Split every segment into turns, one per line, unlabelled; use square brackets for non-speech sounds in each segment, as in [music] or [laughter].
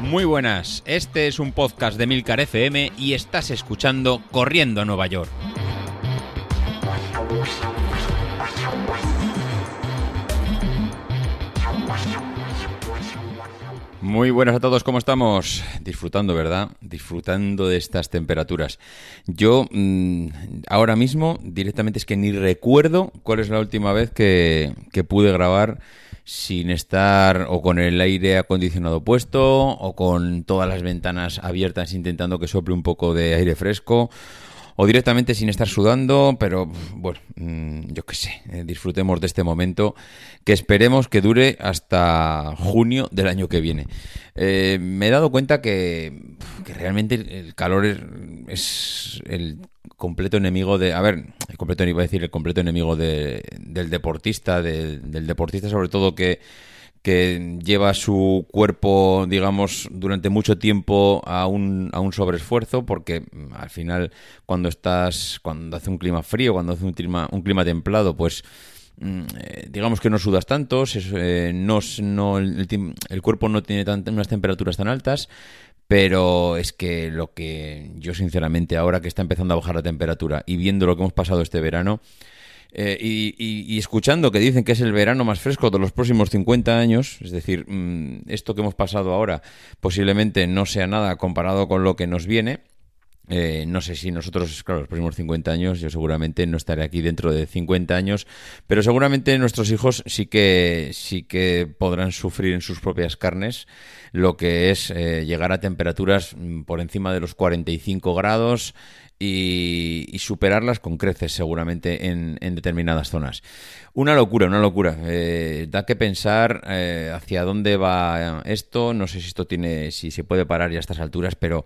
Muy buenas, este es un podcast de Milcar FM y estás escuchando Corriendo a Nueva York. Muy buenas a todos, ¿cómo estamos? Disfrutando, ¿verdad? Disfrutando de estas temperaturas. Yo mm, ahora mismo directamente es que ni recuerdo cuál es la última vez que, que pude grabar sin estar o con el aire acondicionado puesto o con todas las ventanas abiertas intentando que sople un poco de aire fresco o directamente sin estar sudando, pero bueno, mm, yo qué sé, eh, disfrutemos de este momento que esperemos que dure hasta junio del año que viene. Eh, me he dado cuenta que, realmente el calor es, el completo enemigo de, a ver, el completo iba a decir el completo enemigo de, del deportista, del deportista sobre todo que que lleva su cuerpo, digamos, durante mucho tiempo a un, a un sobreesfuerzo, porque mm, al final, cuando estás, cuando hace un clima frío, cuando hace un clima, un clima templado, pues mm, eh, digamos que no sudas tanto, eh, no, no, el, cuerpo no tiene unas temperaturas tan altas, pero es que lo que yo sinceramente ahora que está empezando a bajar la temperatura y viendo lo que hemos pasado este verano, eh, y, escuchando que dicen que es el verano más fresco de los próximos 50 años, es decir, mm, esto que hemos pasado ahora posiblemente no sea nada comparado con lo que nos viene. Eh, no sé si nosotros, claro, los próximos 50 años, yo seguramente no estaré aquí dentro de 50 años, pero seguramente nuestros hijos sí que, sí que podrán sufrir en sus propias carnes lo que es eh, llegar a temperaturas mm, por encima de los 45 grados y, superarlas con creces seguramente en, determinadas zonas. Una locura, una locura. Eh, da que pensar hacia dónde va esto. No sé si esto tiene, si se puede parar ya a estas alturas, pero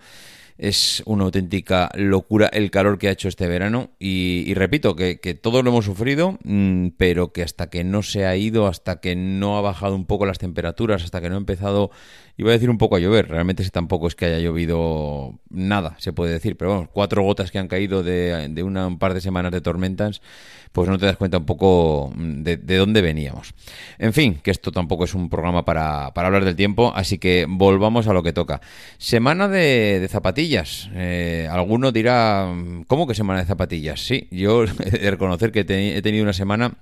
es una auténtica locura el calor que ha hecho este verano y, repito que, todos lo hemos sufrido, mm, pero que hasta que no se ha ido, hasta que no ha bajado un poco las temperaturas, hasta que no ha empezado Iba a decir un poco a llover, realmente tampoco es que haya llovido nada, se puede decir, pero vamos, cuatro gotas que han caído de, de una, un par de semanas de tormentas, pues no te das cuenta un poco de, dónde veníamos. En fin, que esto tampoco es un programa para, hablar del tiempo, así que volvamos a lo que toca. Semana de, zapatillas. Eh, alguno dirá, ¿cómo que semana de zapatillas? Sí, yo [laughs] he de reconocer que he tenido una semana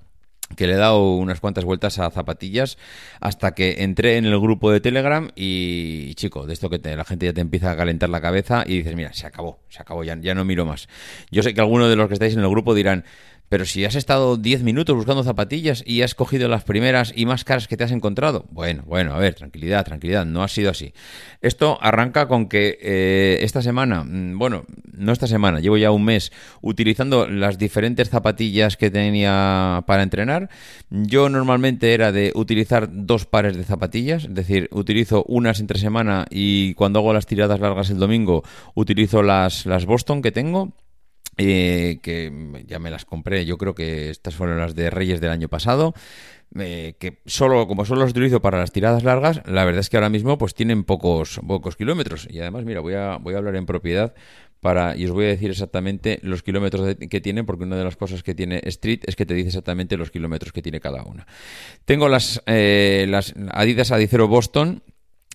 que le he dado unas cuantas vueltas a zapatillas hasta que entré en el grupo de Telegram y, chico, de esto que la gente ya te empieza a calentar la cabeza y dices, mira, se acabó, se acabó, ya, ya no miro más. Yo sé que algunos de los que estáis en el grupo dirán, pero si has estado 10 minutos buscando zapatillas y has cogido las primeras y más caras que te has encontrado. Bueno, bueno, a ver, tranquilidad, tranquilidad, no ha sido así. Esto arranca con que eh, esta semana, mm, bueno, no esta semana, llevo ya un mes utilizando las diferentes zapatillas que tenía para entrenar. Yo normalmente era de utilizar dos pares de zapatillas, es decir, utilizo unas entre semana y cuando hago las tiradas largas el domingo utilizo las, las Boston que tengo eh, que ya me las compré, yo creo que estas fueron las de Reyes del año pasado, eh, que solo, como solo las utilizo para las tiradas largas, la verdad es que ahora mismo pues tienen pocos, pocos kilómetros. Y además, mira, voy a, voy a hablar en propiedad para, y os voy a decir exactamente los kilómetros que tienen, porque una de las cosas que tiene Street es que te dice exactamente los kilómetros que tiene cada una. Tengo las, eh, las Adidas Adicero Boston,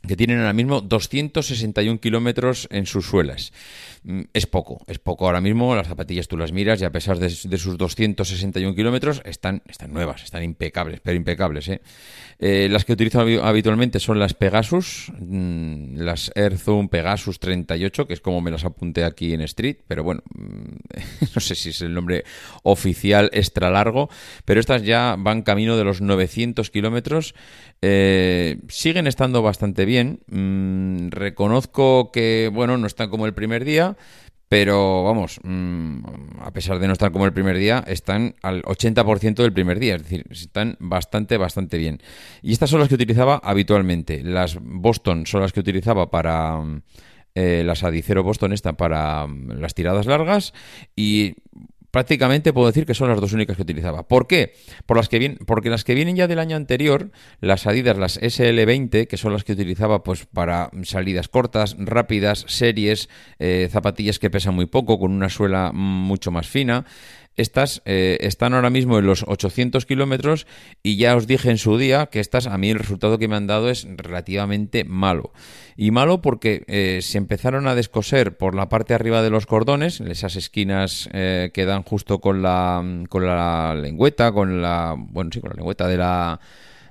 que tienen ahora mismo 261 kilómetros en sus suelas. Mm, es poco, es poco ahora mismo. Las zapatillas tú las miras y a pesar de, sus 261 kilómetros están, están nuevas, están impecables, pero impecables. ¿eh? Eh, las que utilizo habitualmente son las Pegasus, mm, las Air Zoom Pegasus 38, que es como me las apunté aquí en Street, pero bueno, mm, [laughs] no sé si es el nombre oficial extra largo, pero estas ya van camino de los 900 kilómetros. Eh, siguen estando bastante bien. Reconozco que, bueno, no están como el primer día pero vamos, mm, a pesar de no estar como el primer día, están al 80% del primer día, es decir, están bastante, bastante bien. Y estas son las que utilizaba habitualmente. Las Boston son las que utilizaba para... Eh, las Adicero Boston están para mm, las tiradas largas y prácticamente puedo decir que son las dos únicas que utilizaba. ¿Por qué? Por las que vienen, porque las que vienen ya del año anterior, las Adidas, las SL20, que son las que utilizaba pues para salidas cortas, rápidas, series, eh, zapatillas que pesan muy poco, con una suela mucho más fina. Estas eh, están ahora mismo en los 800 kilómetros y ya os dije en su día que estas a mí el resultado que me han dado es relativamente malo. Y malo porque eh, se empezaron a descoser por la parte arriba de los cordones, esas esquinas eh, que dan justo con la, con la lengüeta, con la, bueno, sí, con la lengüeta de la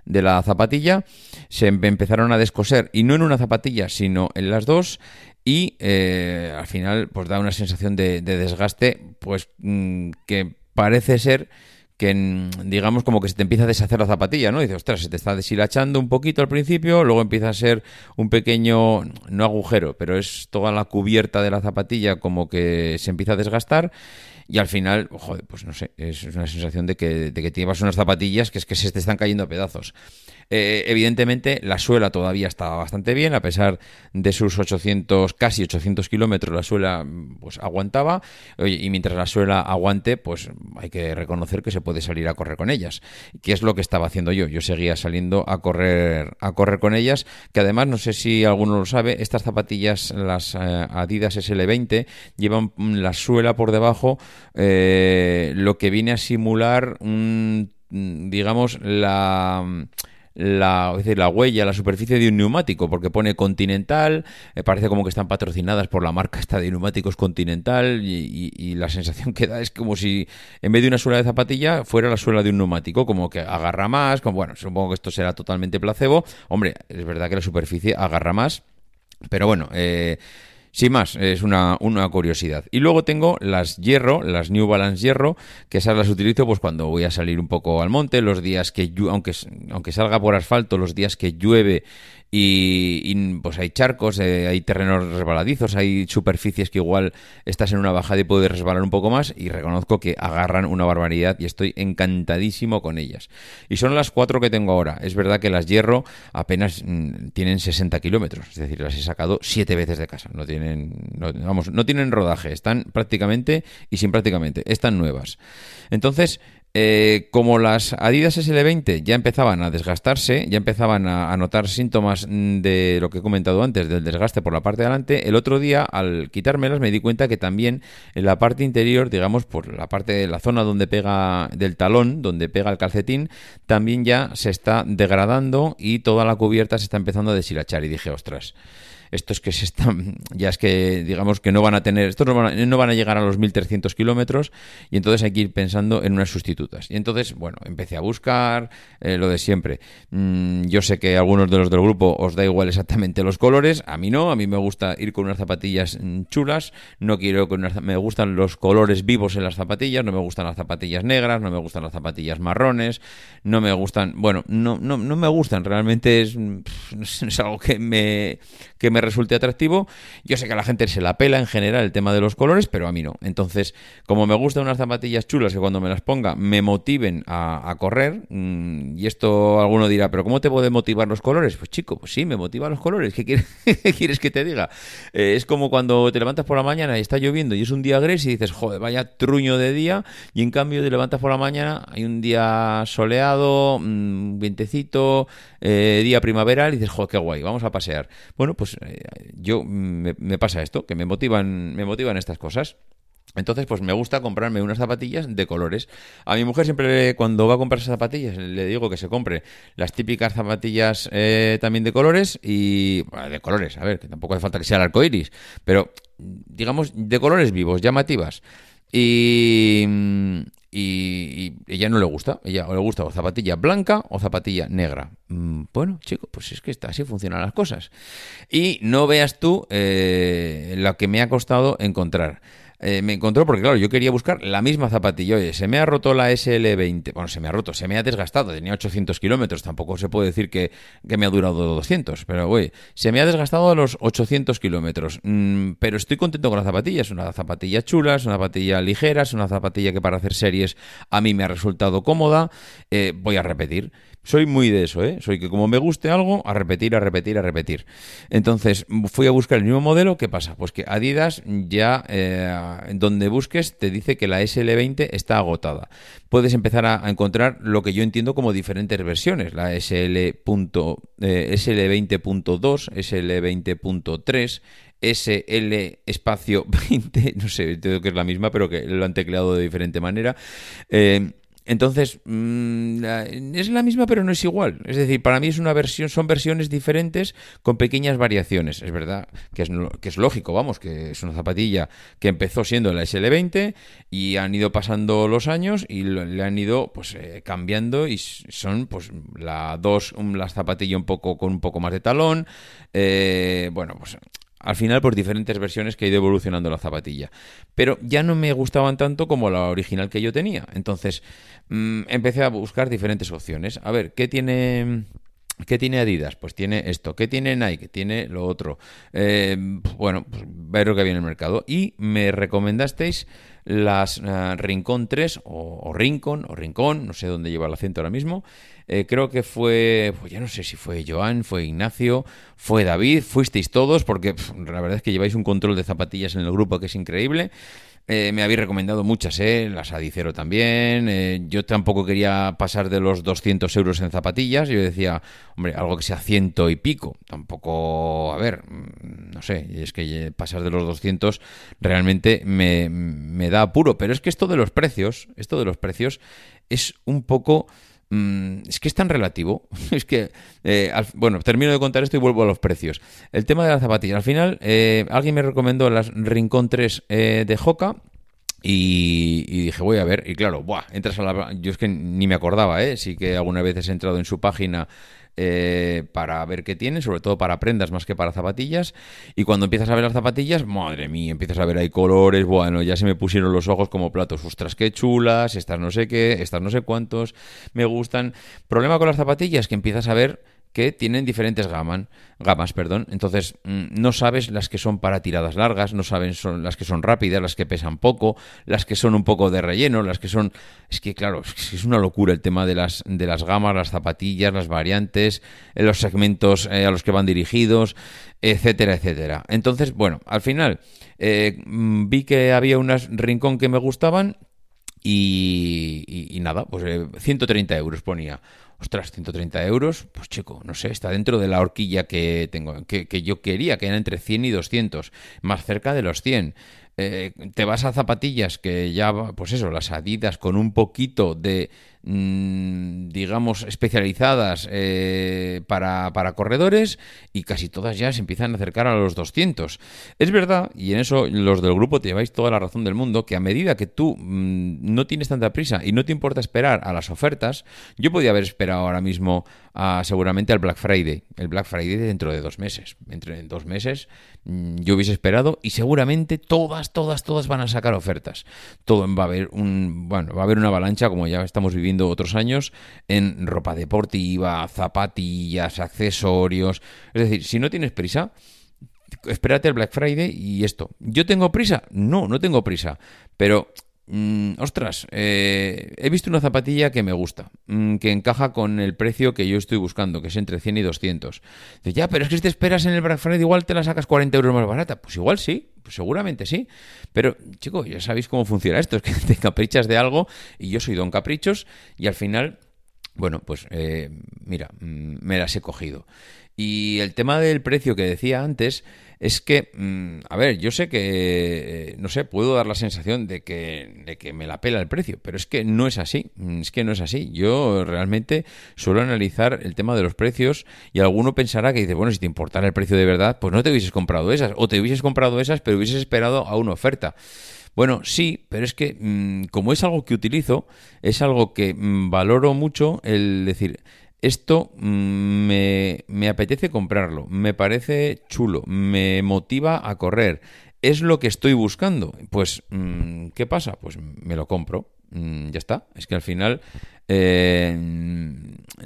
de la zapatilla, se empezaron a descoser, y no en una zapatilla, sino en las dos, y eh, al final pues da una sensación de, desgaste pues mm, que parece ser que mm, digamos como que se te empieza a deshacer la zapatilla, ¿no? dices, ostras, se te está deshilachando un poquito al principio, luego empieza a ser un pequeño, no agujero, pero es toda la cubierta de la zapatilla como que se empieza a desgastar y al final, joder, pues no sé, es una sensación de que, de que llevas unas zapatillas que es que se te están cayendo a pedazos. Eh, evidentemente, la suela todavía estaba bastante bien, a pesar de sus 800, casi 800 kilómetros, la suela pues aguantaba. y mientras la suela aguante, pues hay que reconocer que se puede salir a correr con ellas. ¿Qué es lo que estaba haciendo yo? Yo seguía saliendo a correr, a correr con ellas, que además, no sé si alguno lo sabe, estas zapatillas, las eh, Adidas SL20, llevan la suela por debajo eh, lo que viene a simular, digamos, la la, decir, la huella, la superficie de un neumático, porque pone Continental, me parece como que están patrocinadas por la marca esta de neumáticos Continental y, la sensación que da es como si en vez de una suela de zapatilla fuera la suela de un neumático, como que agarra más, bueno, supongo que esto será totalmente placebo, hombre, es verdad que la superficie agarra más, pero bueno, eh, sin más, es una, una, curiosidad. Y luego tengo las hierro, las New Balance hierro, que esas las utilizo pues cuando voy a salir un poco al monte, los días que, aunque, aunque salga por asfalto, los días que llueve y, pues hay charcos, eh, hay terrenos resbaladizos, hay superficies que igual estás en una bajada y puedes resbalar un poco más y reconozco que agarran una barbaridad y estoy encantadísimo con ellas. Y son las cuatro que tengo ahora. Es verdad que las hierro apenas mm, tienen 60 kilómetros, es decir, las he sacado siete veces de casa. No tienen, vamos, no tienen rodaje, están prácticamente y sin prácticamente, están nuevas. Entonces, eh, como las Adidas SL20 ya empezaban a desgastarse, ya empezaban a, notar síntomas de lo que he comentado antes, del desgaste por la parte de adelante, el otro día al quitármelas me di cuenta que también en la parte interior, digamos, por la parte de la zona donde pega del talón, donde pega el calcetín, también ya se está degradando y toda la cubierta se está empezando a deshilachar. Y dije, ostras estos que se están, ya es que digamos que no van a tener, estos no van a, llegar a los 1300 kilómetros y entonces hay que ir pensando en unas sustitutas. Y entonces, bueno, empecé a buscar eh, lo de siempre. Mm, yo sé que a algunos de los del grupo os da igual exactamente los colores, a mí no, a mí me gusta ir con unas zapatillas mm, chulas, no quiero con unas, me gustan los colores vivos en las zapatillas, no me gustan las zapatillas negras, no me gustan las zapatillas marrones, no me gustan, bueno, no, no, no me gustan, realmente es, [laughs] es algo que me, que me resulte atractivo. Yo sé que a la gente se la pela en general el tema de los colores, pero a mí no. Entonces, como me gustan unas zapatillas chulas que cuando me las ponga me motiven a, correr, mm, y esto alguno dirá, pero ¿cómo te puede motivar los colores? Pues chico, pues sí, me motivan los colores. [laughs] ¿Qué quieres, que te diga? Eh, es como cuando te levantas por la mañana y está lloviendo y es un día gris y dices, joder, vaya truño de día, y en cambio te levantas por la mañana, hay un día soleado, un mm, vientecito, eh, día primaveral y dices, joder, qué guay, vamos a pasear. Bueno, pues eh, yo me, pasa esto, que me motivan, me motivan estas cosas. Entonces, pues me gusta comprarme unas zapatillas de colores. A mi mujer siempre cuando va a comprar esas zapatillas le digo que se compre las típicas zapatillas eh, también de colores y... de colores, a ver, que tampoco hace falta que sea el arco iris, pero digamos de colores vivos, llamativas. Y, y, ella no le gusta. Ella o le gusta o zapatilla blanca o zapatilla negra. Mm, bueno, chico, pues es que así funcionan las cosas. Y no veas tú eh, lo que me ha costado encontrar. Eh, me encontró porque, claro, yo quería buscar la misma zapatilla. Oye, se me ha roto la SL20. Bueno, se me ha roto, se me ha desgastado. Tenía 800 kilómetros. Tampoco se puede decir que, me ha durado 200. Pero, oye, se me ha desgastado a los 800 kilómetros. Mm, pero estoy contento con la zapatilla. Es una zapatilla chula, es una zapatilla ligera, es una zapatilla que para hacer series a mí me ha resultado cómoda. Eh, voy a repetir. Soy muy de eso, ¿eh? Soy que como me guste algo, a repetir, a repetir, a repetir. Entonces, fui a buscar el mismo modelo, ¿qué pasa? Pues que Adidas ya, eh, donde busques, te dice que la SL20 está agotada. Puedes empezar a, encontrar lo que yo entiendo como diferentes versiones, la SL. SL20.2, SL20.3, SL espacio 20, [laughs] no sé, creo que es la misma, pero que lo han tecleado de diferente manera. Eh, entonces, mm, es la misma pero no es igual. Es decir, para mí es una versión, son versiones diferentes con pequeñas variaciones. Es verdad que es, que es lógico, vamos, que es una zapatilla que empezó siendo la SL20 y han ido pasando los años y le han ido pues eh, cambiando y son pues la dos, la zapatilla un poco con un poco más de talón. Eh, bueno, pues al final por diferentes versiones que ha ido evolucionando la zapatilla. Pero ya no me gustaban tanto como la original que yo tenía. Entonces mm, empecé a buscar diferentes opciones. A ver, ¿qué tiene... ¿Qué tiene Adidas? Pues tiene esto. ¿Qué tiene Nike? Tiene lo otro. Eh, bueno, pues ver lo que había en el mercado. Y me recomendasteis las uh, Rincón 3 o, o, Rincón o Rincón, no sé dónde lleva el acento ahora mismo. Eh, creo que fue, pues ya no sé si fue Joan, fue Ignacio, fue David, fuisteis todos, porque la verdad es que lleváis un control de zapatillas en el grupo que es increíble. Eh, me habéis recomendado muchas, ¿eh? Las Adicero también. Eh, yo tampoco quería pasar de los 200 euros en zapatillas. Yo decía, hombre, algo que sea ciento y pico. Tampoco, a ver, mm, no sé, es que pasar de los 200 realmente me, me da apuro. Pero es que esto de los precios, esto de los precios es un poco mm, es que es tan relativo. [laughs] Es que, eh, al, bueno, termino de contar esto y vuelvo a los precios. El tema de las zapatillas. Al final, eh, alguien me recomendó las Rincón 3 eh, de Joca. Y, dije, voy a ver. Y claro, buah, entras a la. Yo es que ni me acordaba, ¿eh? Sí que alguna vez he entrado en su página eh, para ver qué tienen, sobre todo para prendas más que para zapatillas. Y cuando empiezas a ver las zapatillas, madre mía, empiezas a ver ahí colores, bueno, ya se me pusieron los ojos como platos, ostras, qué chulas, estas no sé qué, estas no sé cuántos, me gustan. Problema con las zapatillas, que empiezas a ver que tienen diferentes gamas, gamas perdón. Entonces, no sabes las que son para tiradas largas, no sabes son las que son rápidas, las que pesan poco, las que son un poco de relleno, las que son... Es que, claro, es una locura el tema de las, de las gamas, las zapatillas, las variantes, los segmentos eh, a los que van dirigidos, etcétera, etcétera. Entonces, bueno, al final eh, vi que había unas rincón que me gustaban y nada, pues eh, 130 euros ponía. Ostras, 130 euros, pues chico, no sé, está dentro de la horquilla que tengo, que, que yo quería, que era entre 100 y 200, más cerca de los 100. Eh, te vas a zapatillas que ya, pues eso, las adidas con un poquito de, mmm, digamos, especializadas eh, para, para, corredores y casi todas ya se empiezan a acercar a los 200. Es verdad, y en eso los del grupo te lleváis toda la razón del mundo, que a medida que tú mmm, no tienes tanta prisa y no te importa esperar a las ofertas, yo podía haber esperado ahora mismo a, seguramente al Black Friday, el Black Friday dentro de dos meses. Entre dos meses mmm, yo hubiese esperado y seguramente todas, todas, todas van a sacar ofertas. Todo va a haber un, bueno, va a haber una avalancha como ya estamos viviendo otros años en ropa deportiva, zapatillas, accesorios. Es decir, si no tienes prisa, espérate el Black Friday y esto. ¿Yo tengo prisa? No, no tengo prisa. Pero Mm, ostras, eh, he visto una zapatilla que me gusta, mm, que encaja con el precio que yo estoy buscando, que es entre 100 y 200. Dice, ya, pero es que si te esperas en el Black Friday, igual te la sacas 40 euros más barata. Pues igual sí, pues seguramente sí. Pero, chicos, ya sabéis cómo funciona esto, es que [laughs] te caprichas de algo y yo soy don caprichos y al final, bueno, pues eh, mira, mm, me las he cogido. Y el tema del precio que decía antes es que, mmm, a ver, yo sé que, eh, no sé, puedo dar la sensación de que, de que me la pela el precio, pero es que no es así, es que no es así. Yo realmente suelo analizar el tema de los precios y alguno pensará que dice, bueno, si te importara el precio de verdad, pues no te hubieses comprado esas, o te hubieses comprado esas, pero hubieses esperado a una oferta. Bueno, sí, pero es que mmm, como es algo que utilizo, es algo que valoro mucho el decir, esto me, me, apetece comprarlo, me parece chulo, me motiva a correr, es lo que estoy buscando. Pues, ¿qué pasa? Pues me lo compro, ya está. Es que al final, eh,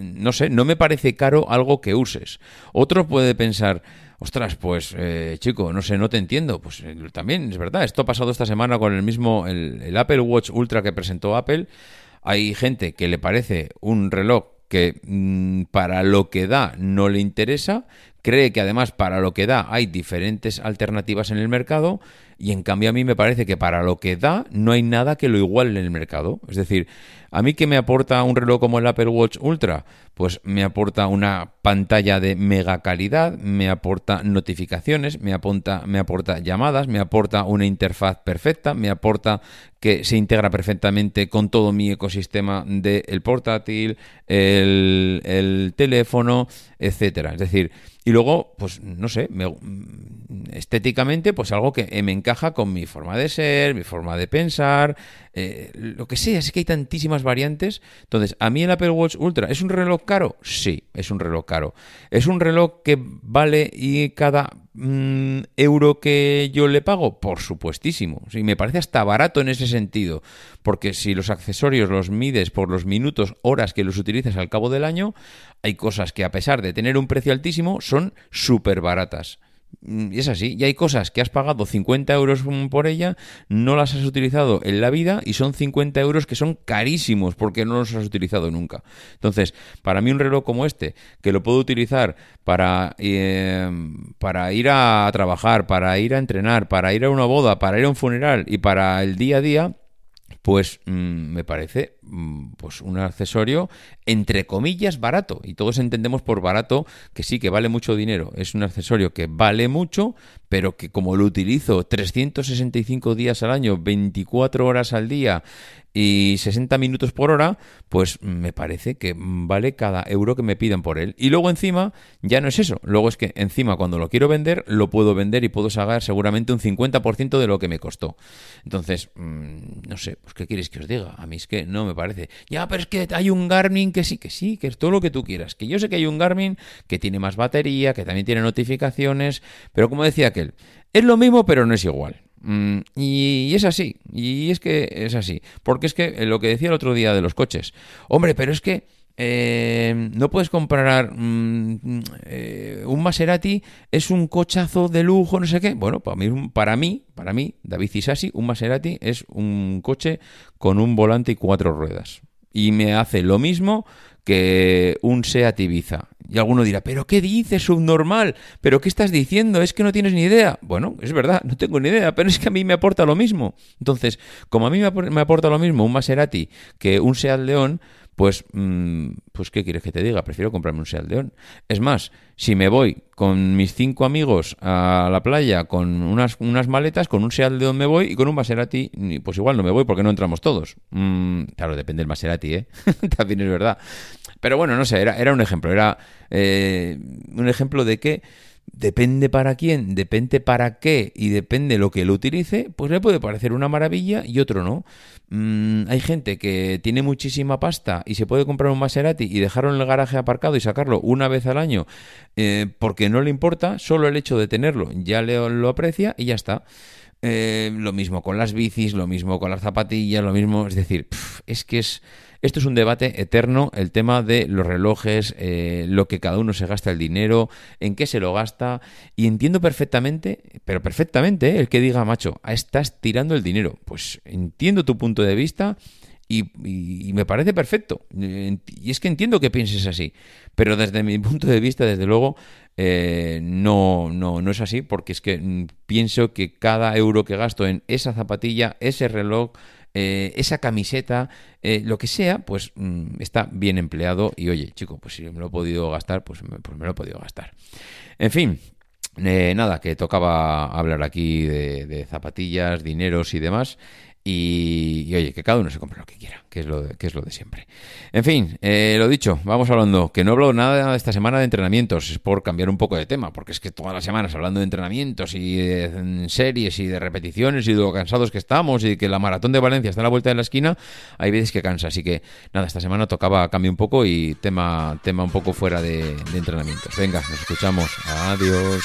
no sé, no me parece caro algo que uses. Otro puede pensar, ostras, pues eh, chico, no sé, no te entiendo. Pues eh, también es verdad, esto ha pasado esta semana con el mismo, el Apple Watch Ultra que presentó Apple. Hay gente que le parece un reloj que mm, para lo que da no le interesa, cree que además para lo que da hay diferentes alternativas en el mercado y en cambio a mí me parece que para lo que da no hay nada que lo iguale en el mercado. Es decir, ¿a mí qué me aporta un reloj como el Apple Watch Ultra? Pues me aporta una pantalla de mega calidad, me aporta notificaciones, me aporta, me aporta llamadas, me aporta una interfaz perfecta, me aporta que se integra perfectamente con todo mi ecosistema del portátil, el, el teléfono, etcétera. Es decir, y luego, pues no sé, estéticamente, pues algo que me encaja con mi forma de ser, mi forma de pensar, eh, lo que sea, es que hay tantísimas variantes. Entonces, ¿a mí el Apple Watch Ultra es un reloj caro? Sí, es un reloj caro. ¿Es un reloj que vale y cada mm, euro que yo le pago? Por supuestísimo. Sí, me parece hasta barato en ese sentido. Porque si los accesorios los mides por los minutos, horas que los utilizas al cabo del año, hay cosas que a pesar de tener un precio altísimo, son súper baratas. Mm, y es así. Y hay cosas que has pagado 50 euros por ella, no las has utilizado en la vida y son 50 euros que son carísimos porque no los has utilizado nunca. Entonces, para mí un reloj como este, que lo puedo utilizar para, eh, para ir a trabajar, para ir a entrenar, para ir a una boda, para ir a un funeral y para el día a día, pues mm, me parece pues un accesorio entre comillas barato y todos entendemos por barato que sí que vale mucho dinero es un accesorio que vale mucho pero que como lo utilizo 365 días al año 24 horas al día y 60 minutos por hora, pues me parece que vale cada euro que me pidan por él. Y luego encima, ya no es eso. Luego es que encima cuando lo quiero vender, lo puedo vender y puedo sacar seguramente un 50% de lo que me costó. Entonces, mm, no sé, pues ¿qué quieres que os diga? A mí es que no me parece. Ya, pero es que hay un Garmin que sí, que sí, que es todo lo que tú quieras. Que yo sé que hay un Garmin que tiene más batería, que también tiene notificaciones, pero como decía aquel, es lo mismo pero no es igual. Mm, y, es así, y es que es así. Porque es que eh, lo que decía el otro día de los coches, hombre, pero es que eh, no puedes comprar mm, eh, un Maserati, es un cochazo de lujo, no sé qué. Bueno, para mí, para mí, para mí, David Isasi, un Maserati es un coche con un volante y cuatro ruedas. Y me hace lo mismo que un Seat Ibiza. Y alguno dirá, ¿pero qué dices, subnormal? ¿Pero qué estás diciendo? Es que no tienes ni idea. Bueno, es verdad, no tengo ni idea, pero es que a mí me aporta lo mismo. Entonces, como a mí me aporta lo mismo un Maserati que un Seat León, pues, mm, pues ¿qué quieres que te diga? Prefiero comprarme un Seat. Es más, si me voy con mis cinco amigos a la playa con unas, unas maletas, con un Seat me voy y con un Maserati, pues igual no me voy porque no entramos todos. Mm, claro, depende del Maserati, ¿eh? [laughs] También es verdad. Pero bueno, no sé, era, era un ejemplo, era eh, un ejemplo de que depende para quién, depende para qué y depende lo que lo utilice, pues le puede parecer una maravilla y otro no. Mm, hay gente que tiene muchísima pasta y se puede comprar un Maserati y dejarlo en el garaje aparcado y sacarlo una vez al año eh, porque no le importa, solo el hecho de tenerlo ya le, lo aprecia y ya está. Eh, lo mismo con las bicis, lo mismo con las zapatillas, lo mismo, es decir, es que es esto es un debate eterno, el tema de los relojes, eh, lo que cada uno se gasta el dinero, en qué se lo gasta. Y entiendo perfectamente, pero perfectamente, eh, el que diga, macho, estás tirando el dinero. Pues entiendo tu punto de vista. Y, me parece perfecto. Y es que entiendo que pienses así. Pero desde mi [laughs] punto de vista, desde luego, eh, no, no, no es así. Porque es que mm, pienso que cada euro que gasto en esa zapatilla, ese reloj, eh, esa camiseta, eh, lo que sea, pues mm, está bien empleado y oye, chico, pues si me lo he podido gastar, pues me, pues me lo he podido gastar. En fin, eh, nada, que tocaba hablar aquí de, zapatillas, dineros y demás. Y, oye, que cada uno se compre lo que quiera, que es lo de, que es lo de siempre. En fin, eh, lo dicho, vamos hablando, que no hablo nada esta semana de entrenamientos, es por cambiar un poco de tema, porque es que todas las semanas hablando de entrenamientos y de series y de repeticiones y de lo cansados que estamos y que la maratón de Valencia está a la vuelta de la esquina, hay veces que cansa. Así que nada, esta semana tocaba cambiar un poco y tema, tema un poco fuera de entrenamientos. Venga, nos escuchamos. Adiós.